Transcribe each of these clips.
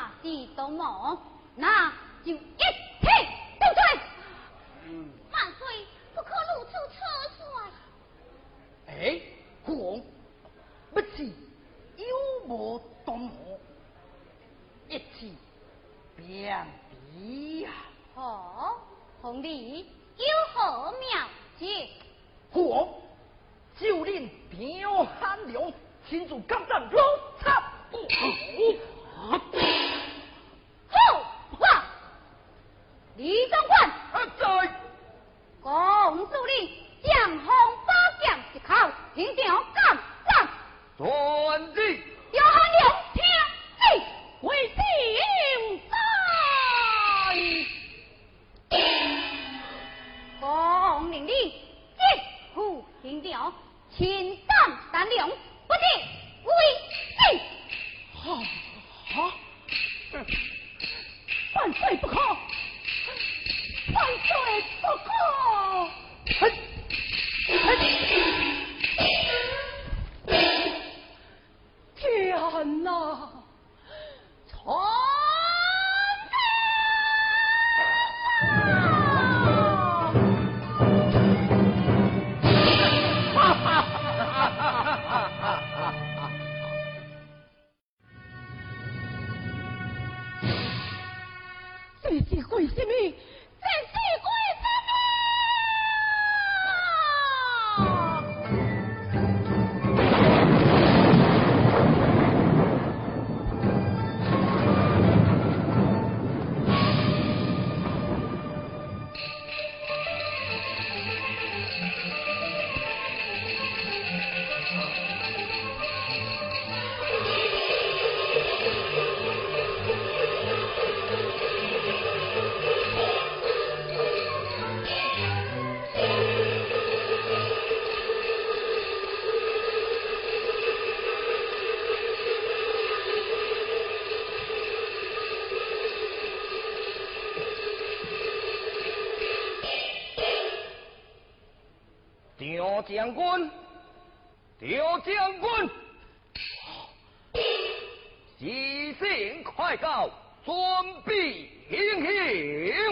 那地都梦，那就一起定罪。万岁，不可如此车衰。哎，皇，不知有无动谋，一起便比呀。哦，红礼有何妙计？皇，就令表汉良亲自赶战罗刹。好，李总管在，公主令将红八将一口，听将干上。传旨，有汉良听旨，为定在。公令你接护听调，请胆胆量，不得违禁。好，好，万岁不可，万岁不可！嘿，嘿，天哪！将军，刘将军，喜信快到，准备行刑。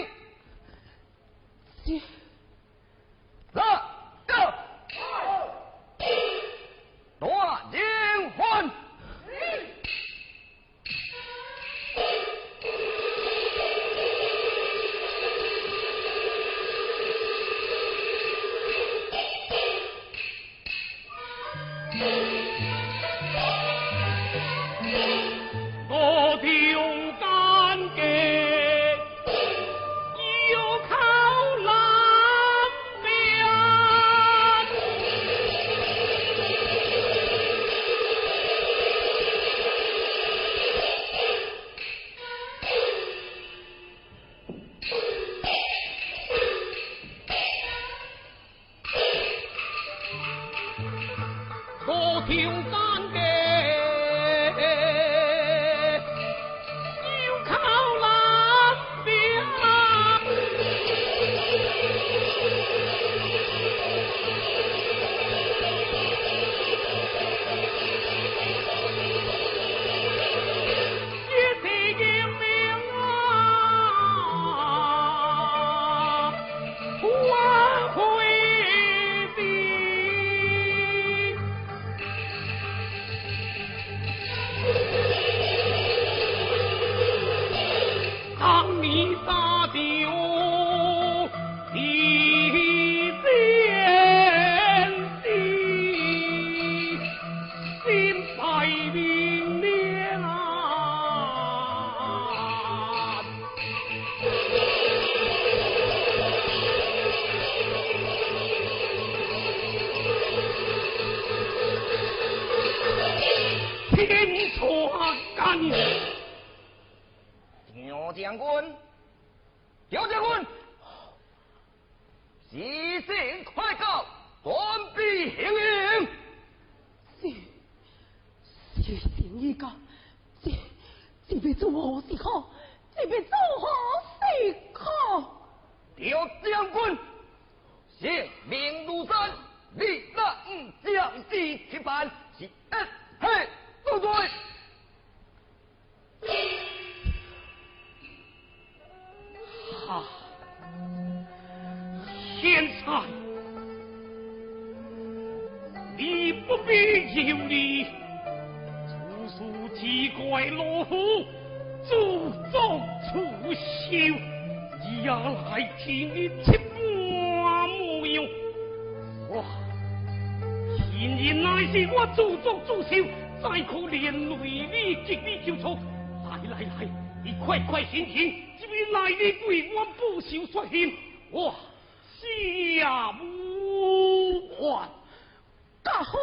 天下干。刘将军，刘将军，急行快告，官必行营。是，是行一告，这这边做何事好？这边做何事好？刘将军，县名如山，你那将军七班是。嘿不对。啊，天才，你不必忧虑，处处奇怪罗虎，祖宗出修，你要来听你七般模样。哇，今日乃是我祖宗祖修，再苦连累你极力救出，来来来，你快快先听。来的为我不受所欠，我下无还，家好，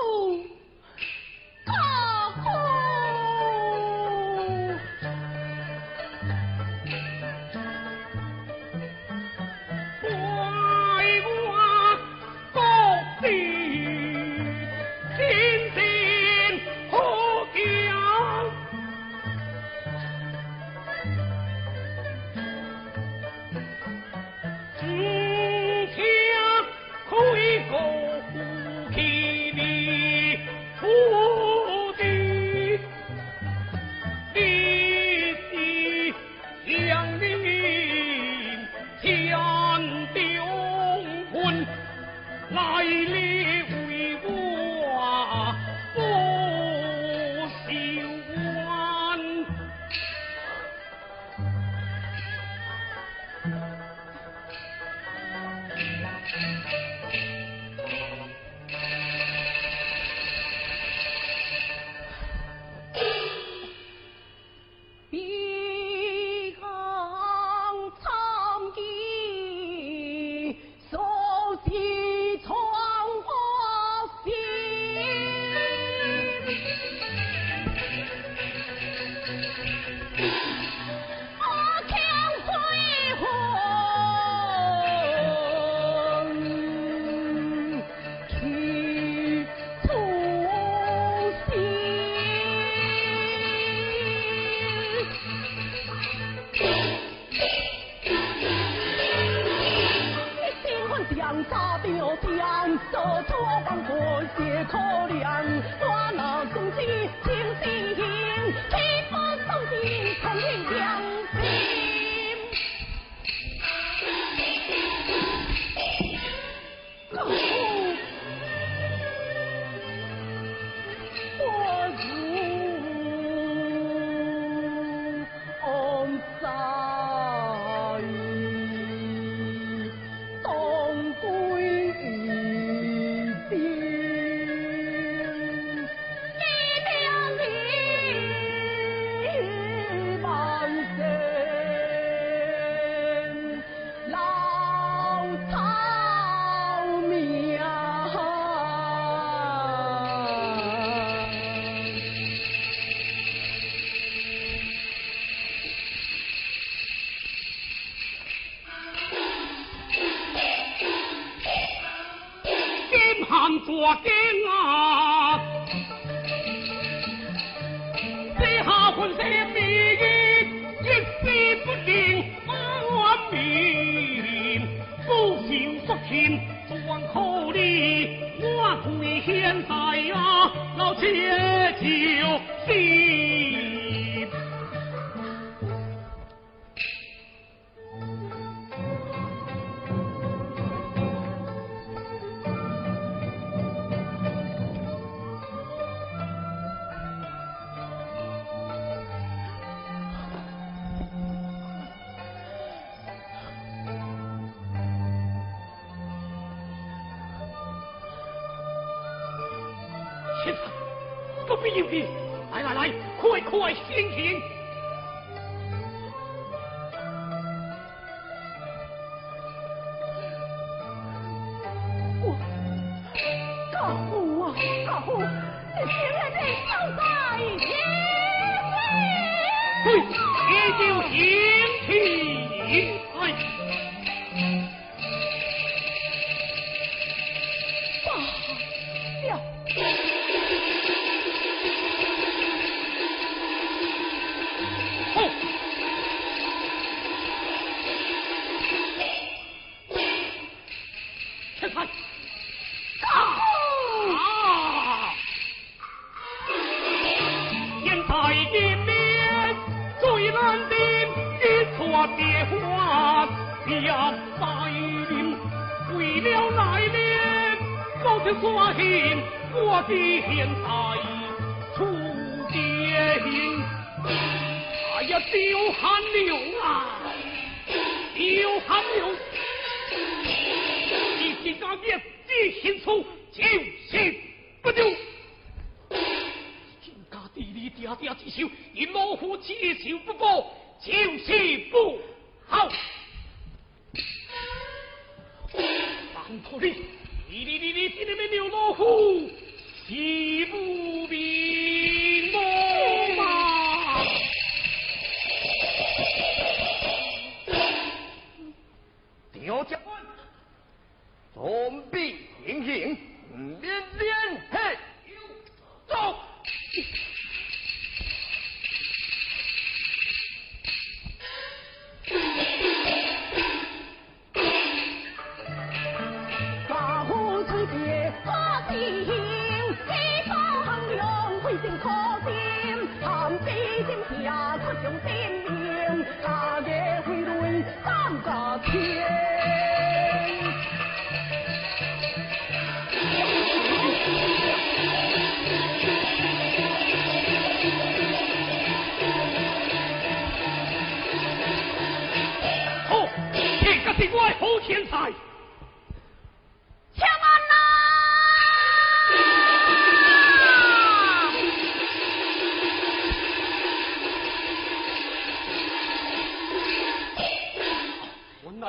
多风光，多口可怜。Sí. 我的现在出兵，哎呀，丢汗流啊，丢汗流！一心刚烈，一心粗，就是不丢。天家地利，爹爹之手，你老虎之手不保，就是不好。放破你！你你你你今天没牛老虎，岂不明吗？调将官，总兵行行，连连嘿，走。天才。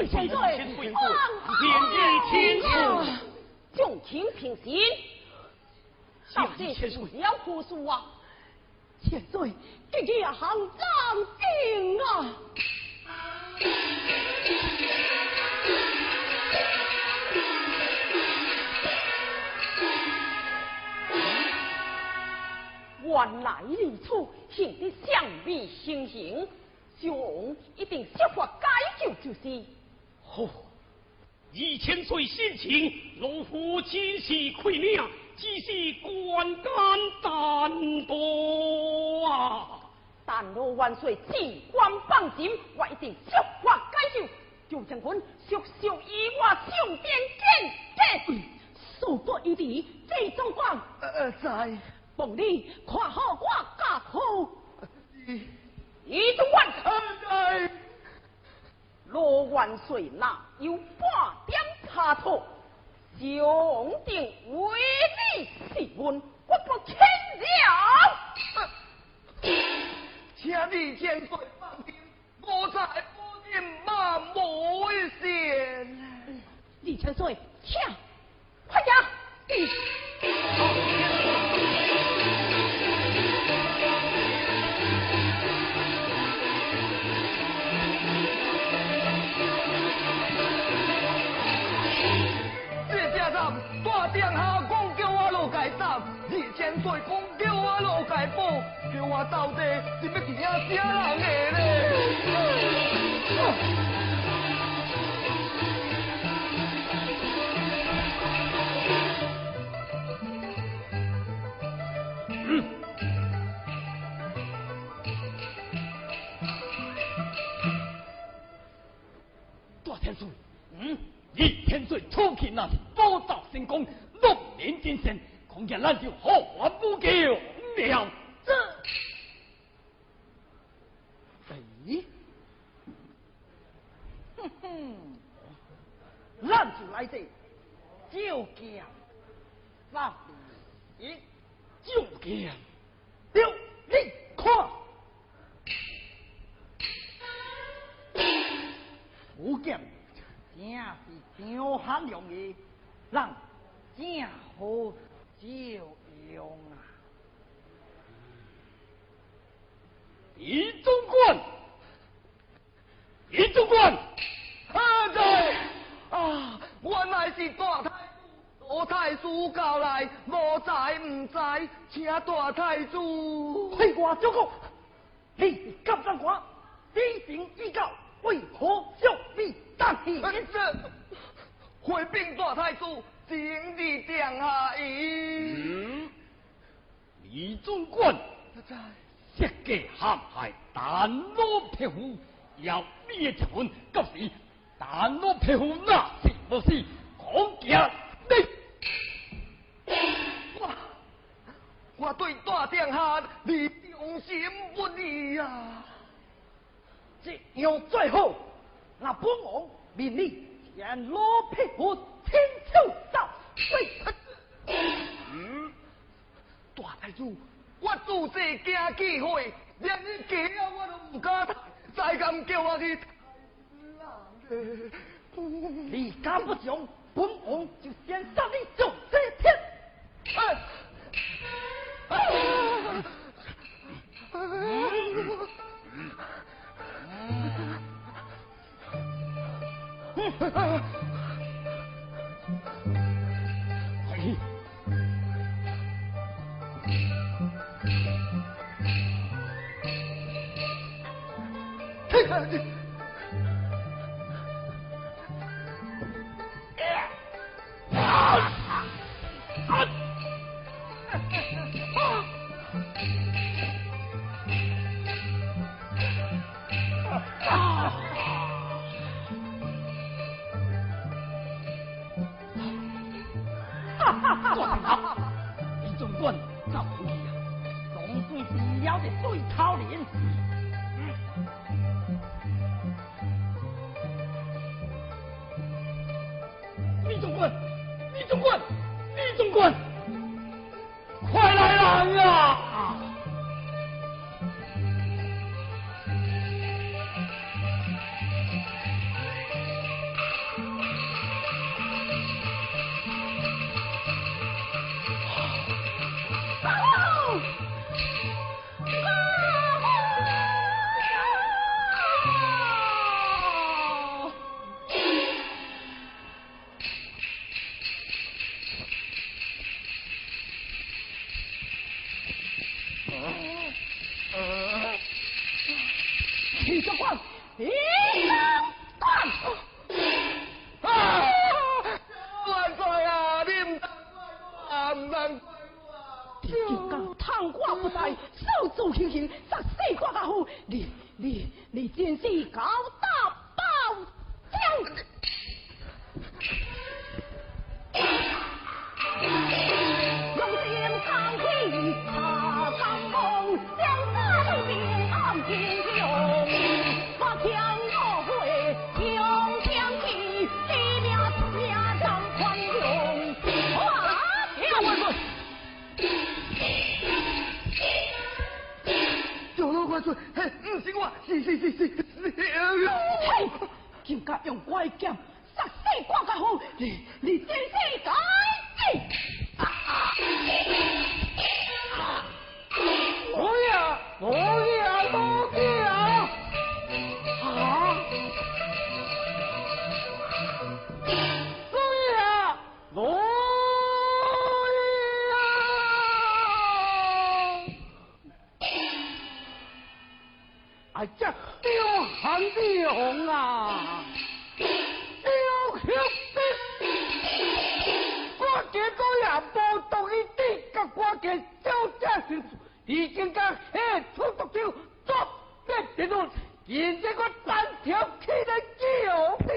千岁，天地天子，众卿平心，到底是要何事啊？千岁，这个行长定啊！原来如此，显得相比情形，小王一定设法解救就是。哦，以千岁心情，老夫亲是亏命，只是官干单薄啊！但若万岁尽官放心，我一定设法解救。就将军，速速以我上殿见见。速度一地，最中官。呃，在。奉你看好我家好。一中官。在。罗万岁那有半点差错，兄弟为你试问，我不轻了。请你千岁放心，我在不定万无危险。李千岁，请二千岁讲叫我落界保，叫我到底是要听啥人的呢？天岁，嗯，二天岁初期那是多造成功。六年金身，恐见咱就好汉不救了。这，哎，哼哼，咱就来这，就见，那一就见，六你看，福建真是张汉容易，让。正好就用啊！李总管，李总管，何在？啊，原来是大太祖，大太祖告来，无在毋在，请大太祖回我招告。你是金三官，低禀已告，为何小兵当起？回禀大太祖。今日定下嗯，李总管，设计陷害丹罗皮肤，要灭结婚，到时丹罗皮夫那是不是？讲假的？我对大殿下你忠心不离啊！这样最好，那本王命你将罗匹夫亲手造水。嗯，大太子，我自细惊忌讳，连你家啊我都不敢抬，再敢叫我去你敢不从，本王就先杀你做这天。李啊唔能你竟敢贪官不在，手足轻轻，杀死我也好！你你你真是高大包浆！是，是是是是。嘿，竟敢用拐剑杀死我家伙！你你真是该悍的红啊！彪悍的，我见到也无同意你，甲我见小姐是已经甲黑出毒手作变结论，现在我单挑起来救兵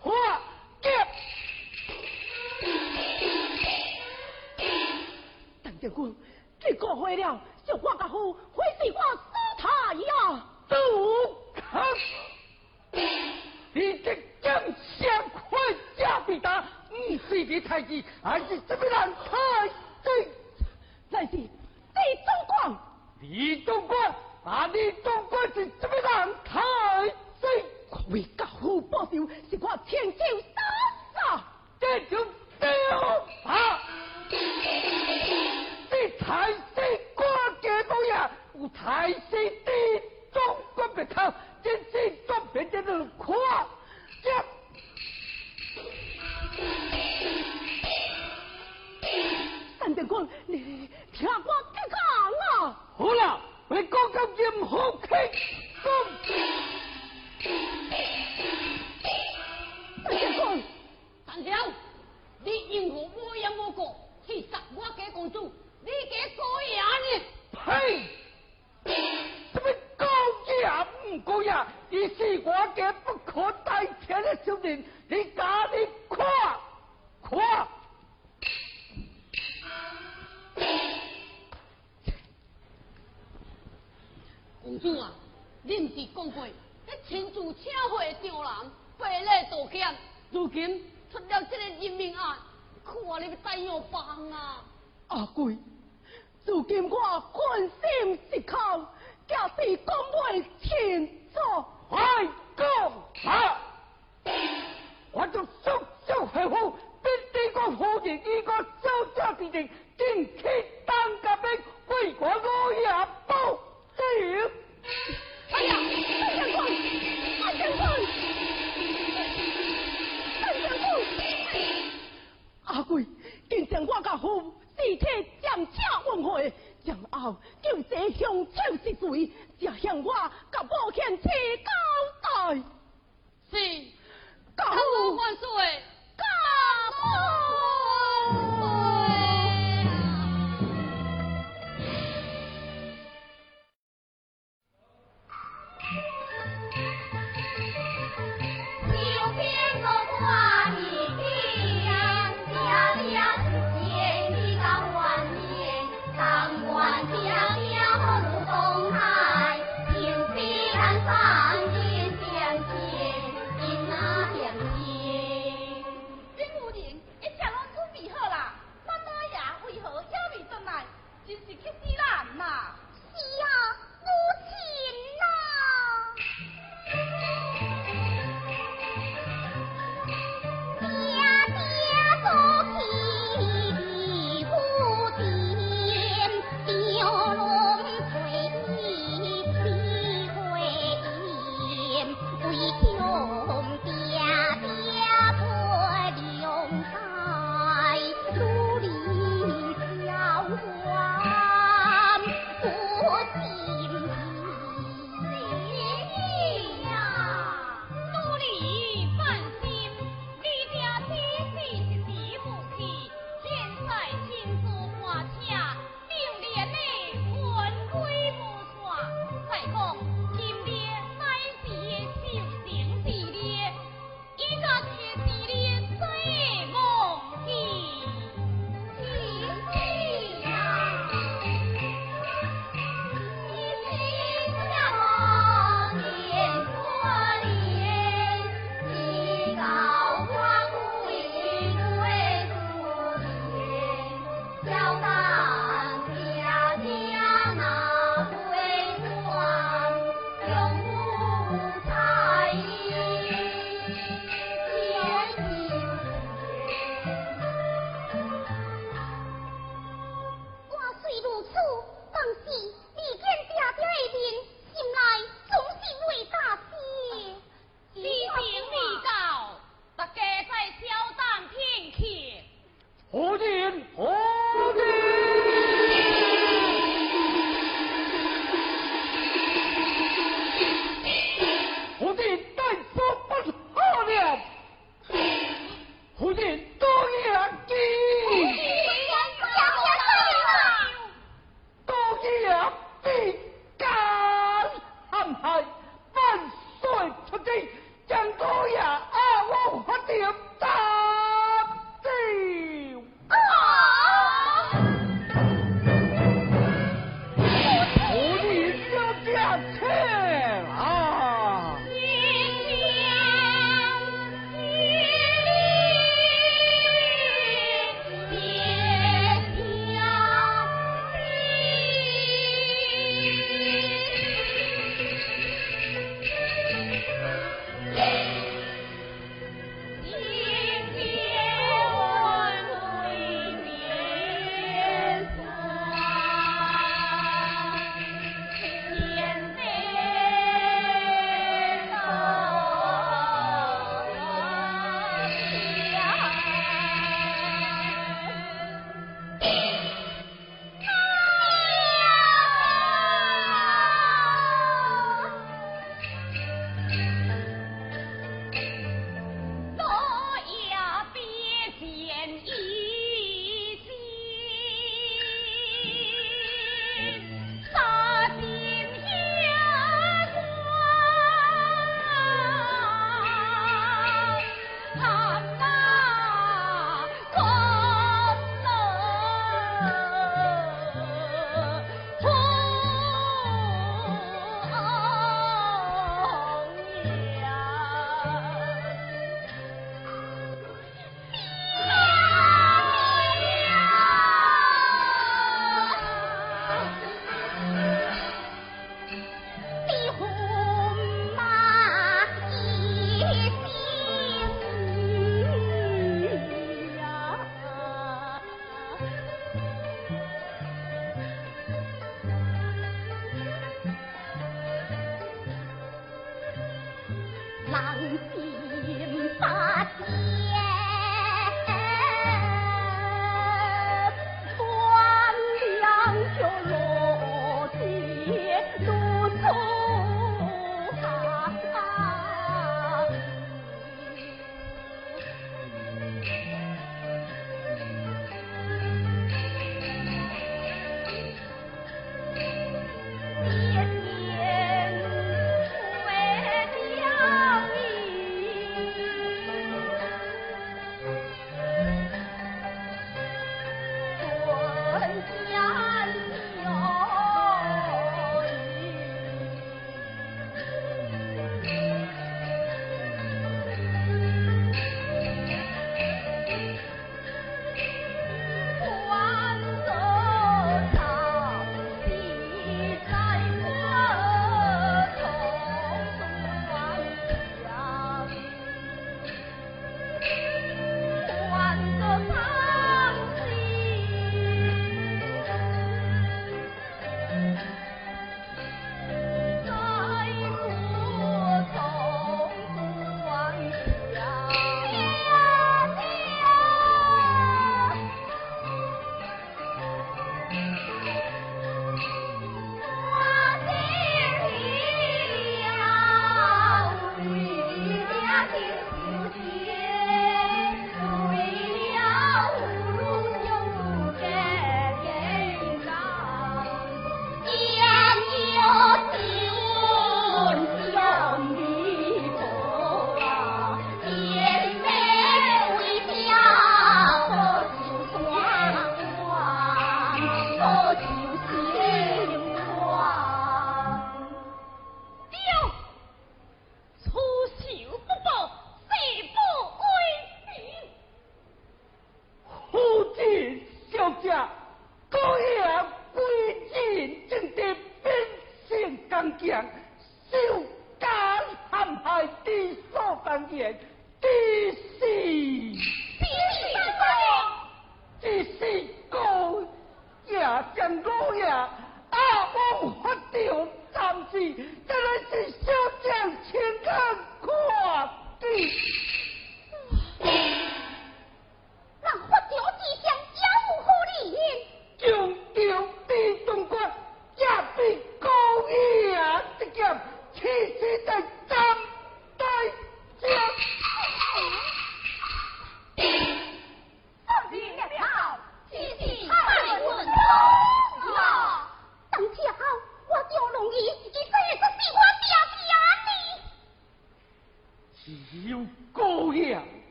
化劫。邓将军，你误会了，是我家伙，会是我苏太呀！不可！你的将相快加必达，你是你太子，而是这么人太子。乃是李总管，李总管，啊，李总管是这么人太子，为家父报仇，是我亲手杀杀。这就彪啊！你太子挂节高呀，有太子的总管别靠，真是专变的人夸奖。邓将军，你听我讲啊！好啦，你讲到任何气功。邓将军，单挑，你因何无言无过去杀我家公主？你家高爷呢？呸！姑娘，你是我家不可代替的兄弟，你家紧看，看。公主啊，恁是讲过，你亲自请回丈人，赔礼道歉，如今出了这个人命案，看你要怎样办啊？阿贵，如今我困心是空。假使讲袂清楚，爱讲啥，我就速速回复，必定个否定伊个造假之人，进去当个兵，为国我也不行。哎呀，太辛苦，太辛苦，太辛苦！阿贵，今上我甲父尸体暂且问候。然后就这向臭是罪，只向我甲母亲提交代。是，高万岁，高万。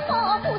不。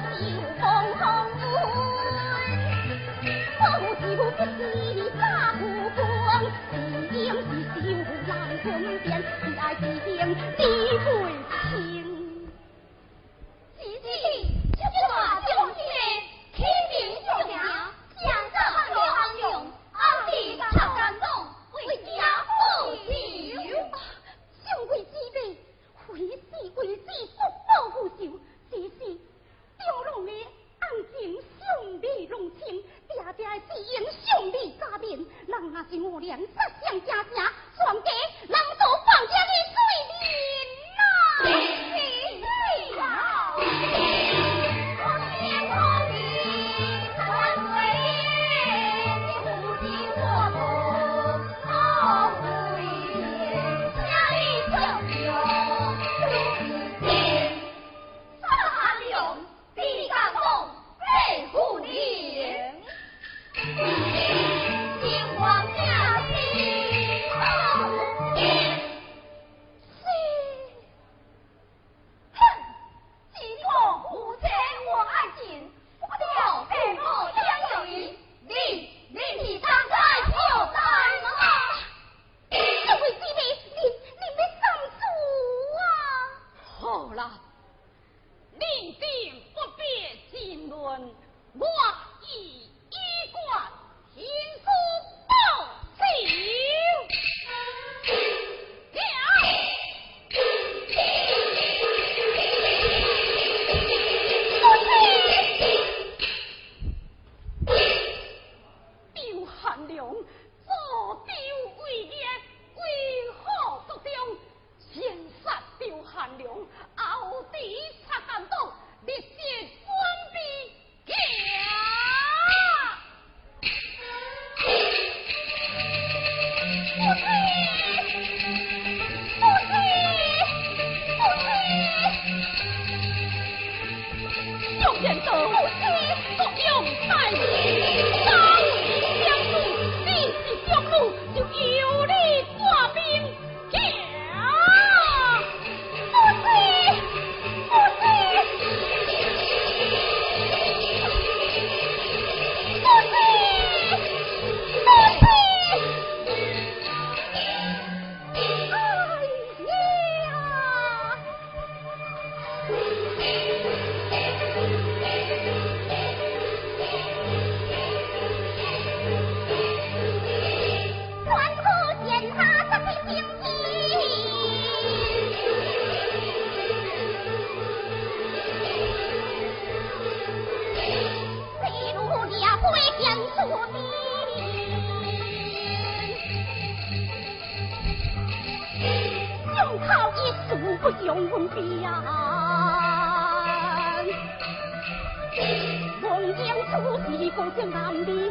令，你不必心论我意。健康第一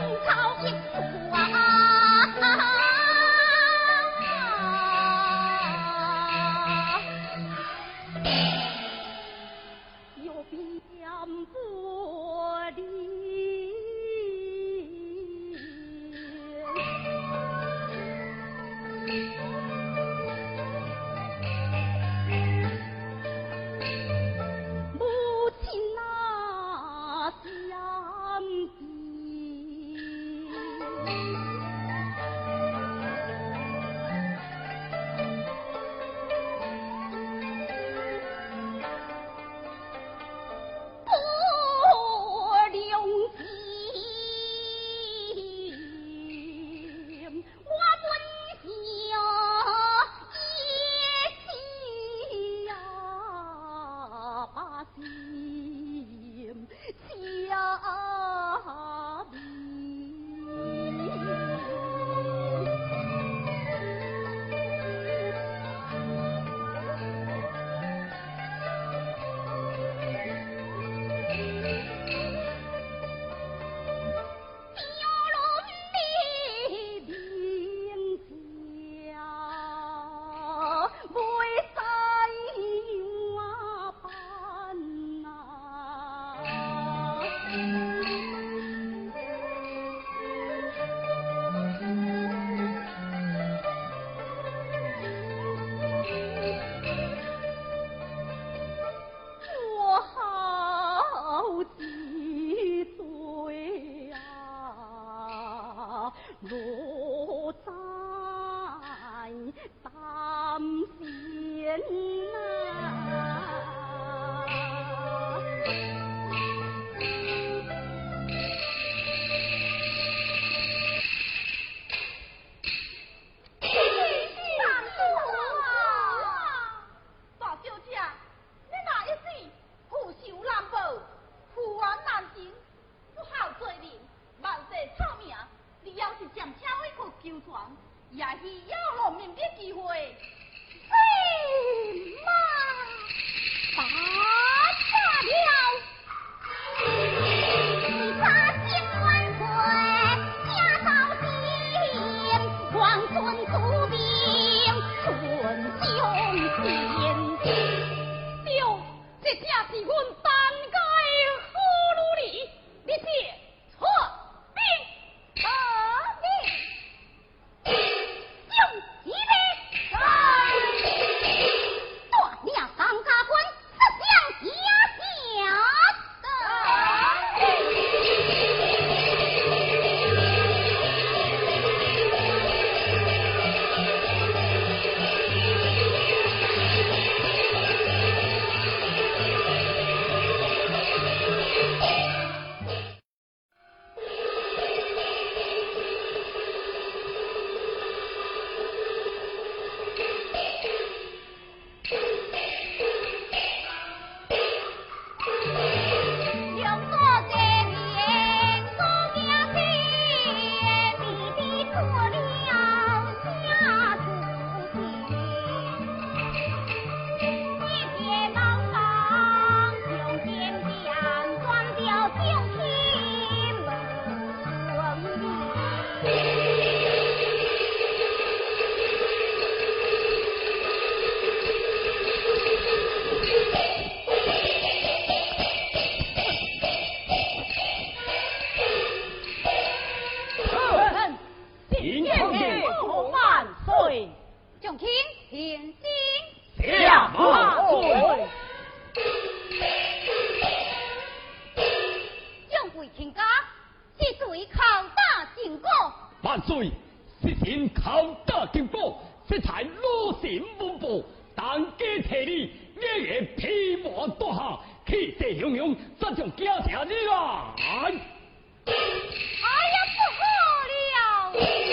中。万岁！实行考大进步，实现多行进步。当家提你，我也披麻戴孝，气势汹汹，走就街头去啊！哎呀，不好了！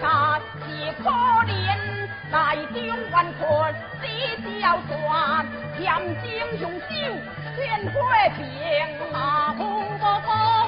他是可怜，大将万岁死叫传，强将用酒劝过兵，马步不。